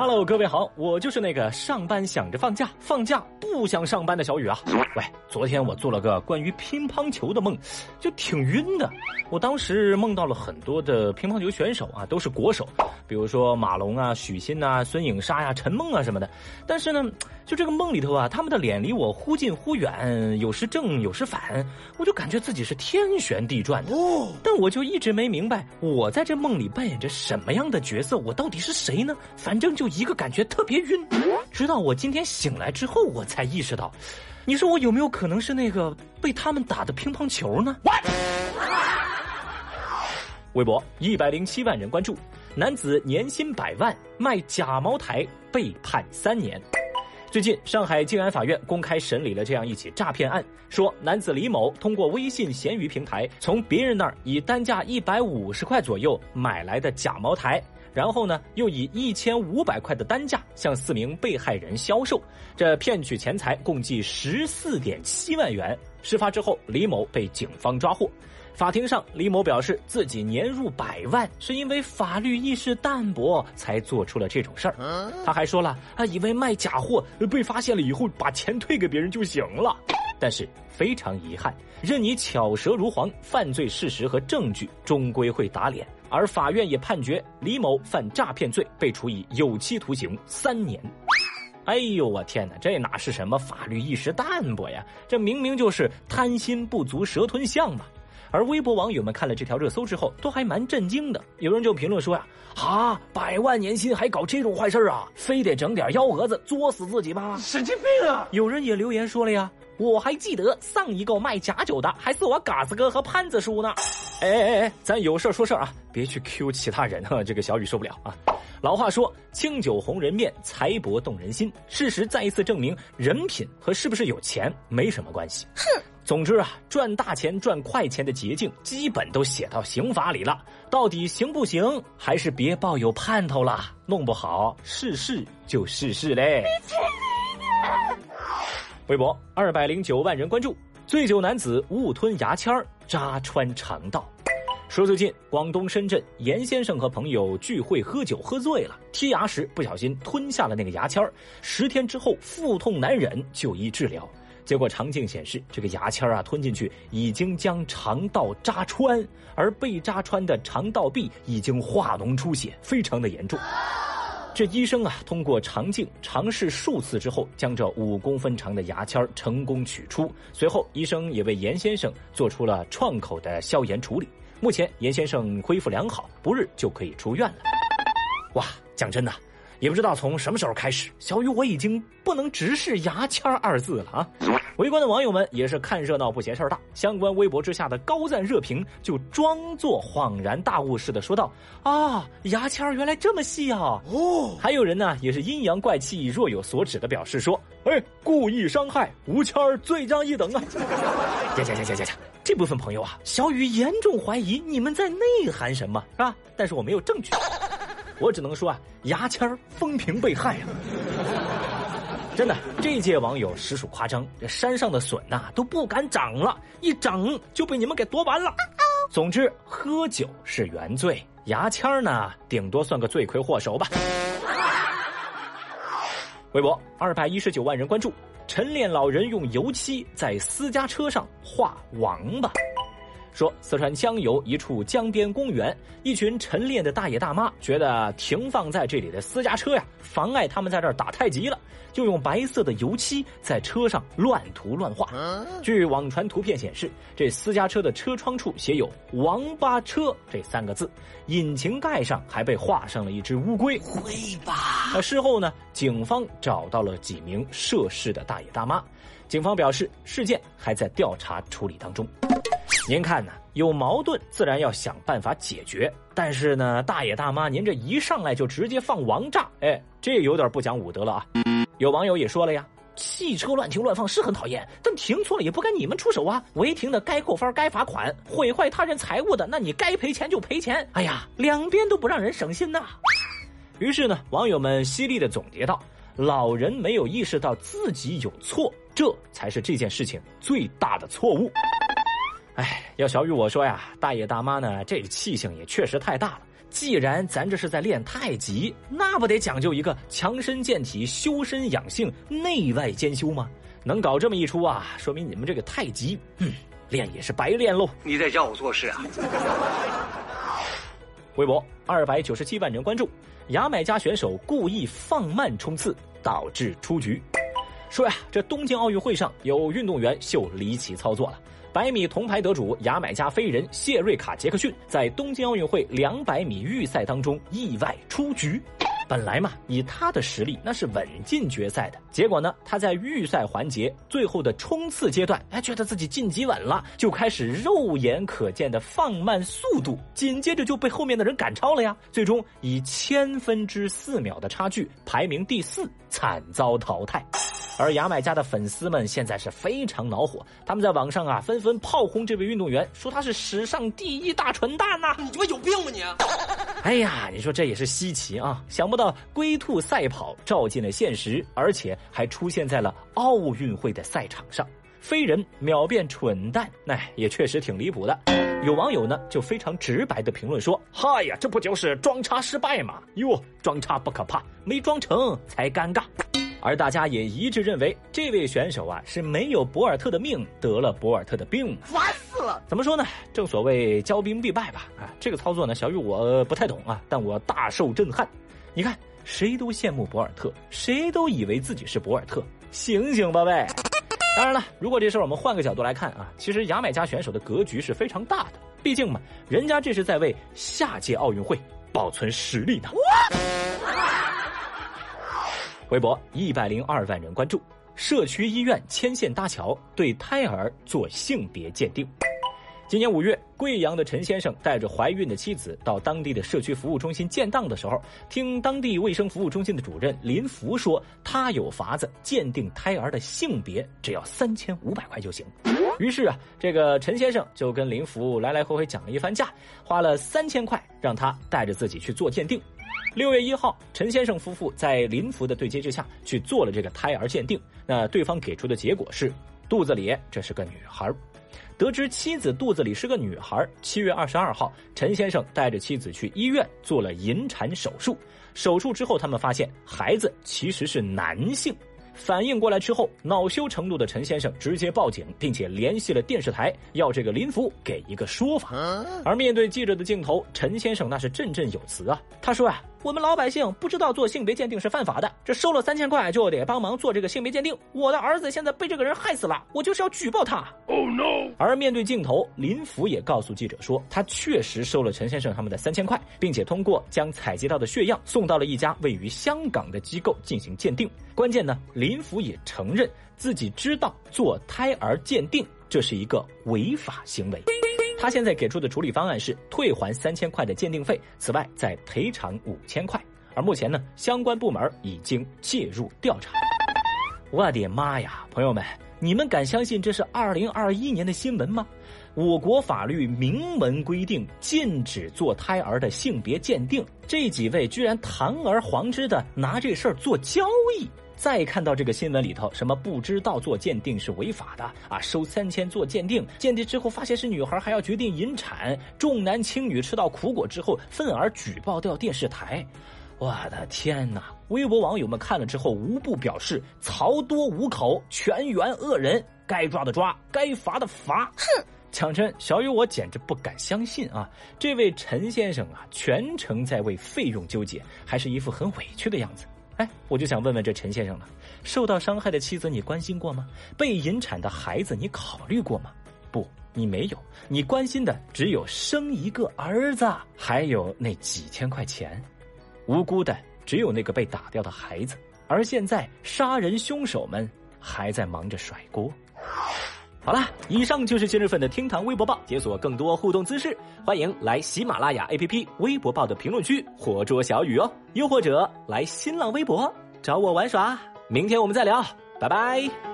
Hello，各位好，我就是那个上班想着放假，放假不想上班的小雨啊。喂，昨天我做了个关于乒乓球的梦，就挺晕的。我当时梦到了很多的乒乓球选手啊，都是国手，比如说马龙啊、许昕啊、孙颖莎呀、陈梦啊什么的。但是呢，就这个梦里头啊，他们的脸离我忽近忽远，有时正有时反，我就感觉自己是天旋地转的。哦，但我就一直没明白，我在这梦里扮演着什么样的角色，我到底是谁呢？反正就。一个感觉特别晕，直到我今天醒来之后，我才意识到，你说我有没有可能是那个被他们打的乒乓球呢？微博一百零七万人关注，男子年薪百万卖假茅台被判三年。最近，上海静安法院公开审理了这样一起诈骗案，说男子李某通过微信闲鱼平台，从别人那儿以单价一百五十块左右买来的假茅台。然后呢，又以一千五百块的单价向四名被害人销售，这骗取钱财共计十四点七万元。事发之后，李某被警方抓获。法庭上，李某表示自己年入百万是因为法律意识淡薄才做出了这种事儿。他还说了，他以为卖假货被发现了以后把钱退给别人就行了。但是非常遗憾，任你巧舌如簧，犯罪事实和证据终归会打脸。而法院也判决李某犯诈骗罪，被处以有期徒刑三年。哎呦，我天哪，这哪是什么法律意识淡薄呀？这明明就是贪心不足蛇吞象嘛！而微博网友们看了这条热搜之后，都还蛮震惊的。有人就评论说呀：“啊，百万年薪还搞这种坏事啊？非得整点幺蛾子作死自己吗？神经病啊！”有人也留言说了呀。我还记得上一个卖假酒的还是我嘎子哥和潘子叔呢。哎哎哎，咱有事说事啊，别去 Q 其他人哈，这个小雨受不了啊。老话说，清酒红人面，财帛动人心。事实再一次证明，人品和是不是有钱没什么关系。哼，总之啊，赚大钱、赚快钱的捷径，基本都写到刑法里了。到底行不行？还是别抱有盼头了，弄不好试试就试试嘞。微博二百零九万人关注，醉酒男子误吞牙签儿扎穿肠道。说最近广东深圳，严先生和朋友聚会喝酒，喝醉了，剔牙时不小心吞下了那个牙签儿十天之后腹痛难忍，就医治疗，结果肠镜显示这个牙签啊吞进去已经将肠道扎穿，而被扎穿的肠道壁已经化脓出血，非常的严重。这医生啊，通过肠镜尝试数次之后，将这五公分长的牙签成功取出。随后，医生也为严先生做出了创口的消炎处理。目前，严先生恢复良好，不日就可以出院了。哇，讲真的。也不知道从什么时候开始，小雨我已经不能直视“牙签”二字了啊！围观的网友们也是看热闹不嫌事儿大，相关微博之下的高赞热评就装作恍然大悟似的说道：“啊，牙签原来这么细啊！”哦，还有人呢也是阴阳怪气、若有所指的表示说：“哎，故意伤害，无签罪加一等啊！”呀呀呀呀呀呀！这部分朋友啊，小雨严重怀疑你们在内涵什么，是吧？但是我没有证据。我只能说啊，牙签风评被害啊！真的，这届网友实属夸张，这山上的笋呐都不敢长了，一长就被你们给夺完了。总之，喝酒是原罪，牙签呢顶多算个罪魁祸首吧。微博二百一十九万人关注，晨练老人用油漆在私家车上画王八。说四川江油一处江边公园，一群晨练的大爷大妈觉得停放在这里的私家车呀，妨碍他们在这儿打太极了，就用白色的油漆在车上乱涂乱画。据网传图片显示，这私家车的车窗处写有“王八车”这三个字，引擎盖上还被画上了一只乌龟。会吧？那事后呢？警方找到了几名涉事的大爷大妈，警方表示事件还在调查处理当中。您看呢，有矛盾自然要想办法解决。但是呢，大爷大妈，您这一上来就直接放王炸，哎，这有点不讲武德了啊！有网友也说了呀，汽车乱停乱放是很讨厌，但停错了也不该你们出手啊！违停的该扣分该罚款，毁坏他人财物的，那你该赔钱就赔钱。哎呀，两边都不让人省心呐。于是呢，网友们犀利的总结道：老人没有意识到自己有错，这才是这件事情最大的错误。哎，要小雨我说呀，大爷大妈呢，这个气性也确实太大了。既然咱这是在练太极，那不得讲究一个强身健体、修身养性、内外兼修吗？能搞这么一出啊，说明你们这个太极，嗯，练也是白练喽。你在教我做事啊？微博二百九十七万人关注，牙买加选手故意放慢冲刺，导致出局。说呀，这东京奥运会上有运动员秀离奇操作了。百米铜牌得主牙买加飞人谢瑞卡·杰克逊在东京奥运会两百米预赛当中意外出局。本来嘛，以他的实力那是稳进决赛的。结果呢，他在预赛环节最后的冲刺阶段，哎，觉得自己晋级稳了，就开始肉眼可见的放慢速度，紧接着就被后面的人赶超了呀。最终以千分之四秒的差距排名第四，惨遭淘汰。而牙买加的粉丝们现在是非常恼火，他们在网上啊纷纷炮轰这位运动员，说他是史上第一大蠢蛋呐！你他妈有病吧你！哎呀，你说这也是稀奇啊！想不到龟兔赛跑照进了现实，而且还出现在了奥运会的赛场上。飞人秒变蠢蛋，那，也确实挺离谱的。有网友呢就非常直白的评论说：“嗨呀，这不就是装叉失败吗？哟，装叉不可怕，没装成才尴尬。”而大家也一致认为，这位选手啊是没有博尔特的命，得了博尔特的病，烦死了。怎么说呢？正所谓骄兵必败吧。啊，这个操作呢，小雨我不太懂啊，但我大受震撼。你看，谁都羡慕博尔特，谁都以为自己是博尔特，醒醒吧，喂！当然了，如果这事儿我们换个角度来看啊，其实牙买加选手的格局是非常大的，毕竟嘛，人家这是在为下届奥运会保存实力呢。微博一百零二万人关注，社区医院牵线搭桥，对胎儿做性别鉴定。今年五月，贵阳的陈先生带着怀孕的妻子到当地的社区服务中心建档的时候，听当地卫生服务中心的主任林福说，他有法子鉴定胎儿的性别，只要三千五百块就行。于是啊，这个陈先生就跟林福来来回回讲了一番价，花了三千块让他带着自己去做鉴定。六月一号，陈先生夫妇在林福的对接之下去做了这个胎儿鉴定。那对方给出的结果是，肚子里这是个女孩。得知妻子肚子里是个女孩，七月二十二号，陈先生带着妻子去医院做了引产手术。手术之后，他们发现孩子其实是男性。反应过来之后，恼羞成怒的陈先生直接报警，并且联系了电视台，要这个林福给一个说法。而面对记者的镜头，陈先生那是振振有词啊，他说啊。我们老百姓不知道做性别鉴定是犯法的，这收了三千块就得帮忙做这个性别鉴定。我的儿子现在被这个人害死了，我就是要举报他。Oh no！而面对镜头，林福也告诉记者说，他确实收了陈先生他们的三千块，并且通过将采集到的血样送到了一家位于香港的机构进行鉴定。关键呢，林福也承认自己知道做胎儿鉴定这是一个违法行为。他现在给出的处理方案是退还三千块的鉴定费，此外再赔偿五千块。而目前呢，相关部门已经介入调查。我的妈呀，朋友们，你们敢相信这是二零二一年的新闻吗？我国法律明文规定禁止做胎儿的性别鉴定，这几位居然堂而皇之的拿这事儿做交易。再看到这个新闻里头，什么不知道做鉴定是违法的啊？收三千做鉴定，鉴定之后发现是女孩，还要决定引产，重男轻女，吃到苦果之后，愤而举报掉电视台。我的天哪！微博网友们看了之后，无不表示曹多五口，全员恶人，该抓的抓，该罚的罚。哼！讲真，小雨我简直不敢相信啊！这位陈先生啊，全程在为费用纠结，还是一副很委屈的样子。哎，我就想问问这陈先生了，受到伤害的妻子你关心过吗？被引产的孩子你考虑过吗？不，你没有，你关心的只有生一个儿子，还有那几千块钱，无辜的只有那个被打掉的孩子，而现在杀人凶手们还在忙着甩锅。好了，以上就是今日份的厅堂微博报。解锁更多互动姿势，欢迎来喜马拉雅 APP 微博报的评论区活捉小雨哦，又或者来新浪微博找我玩耍。明天我们再聊，拜拜。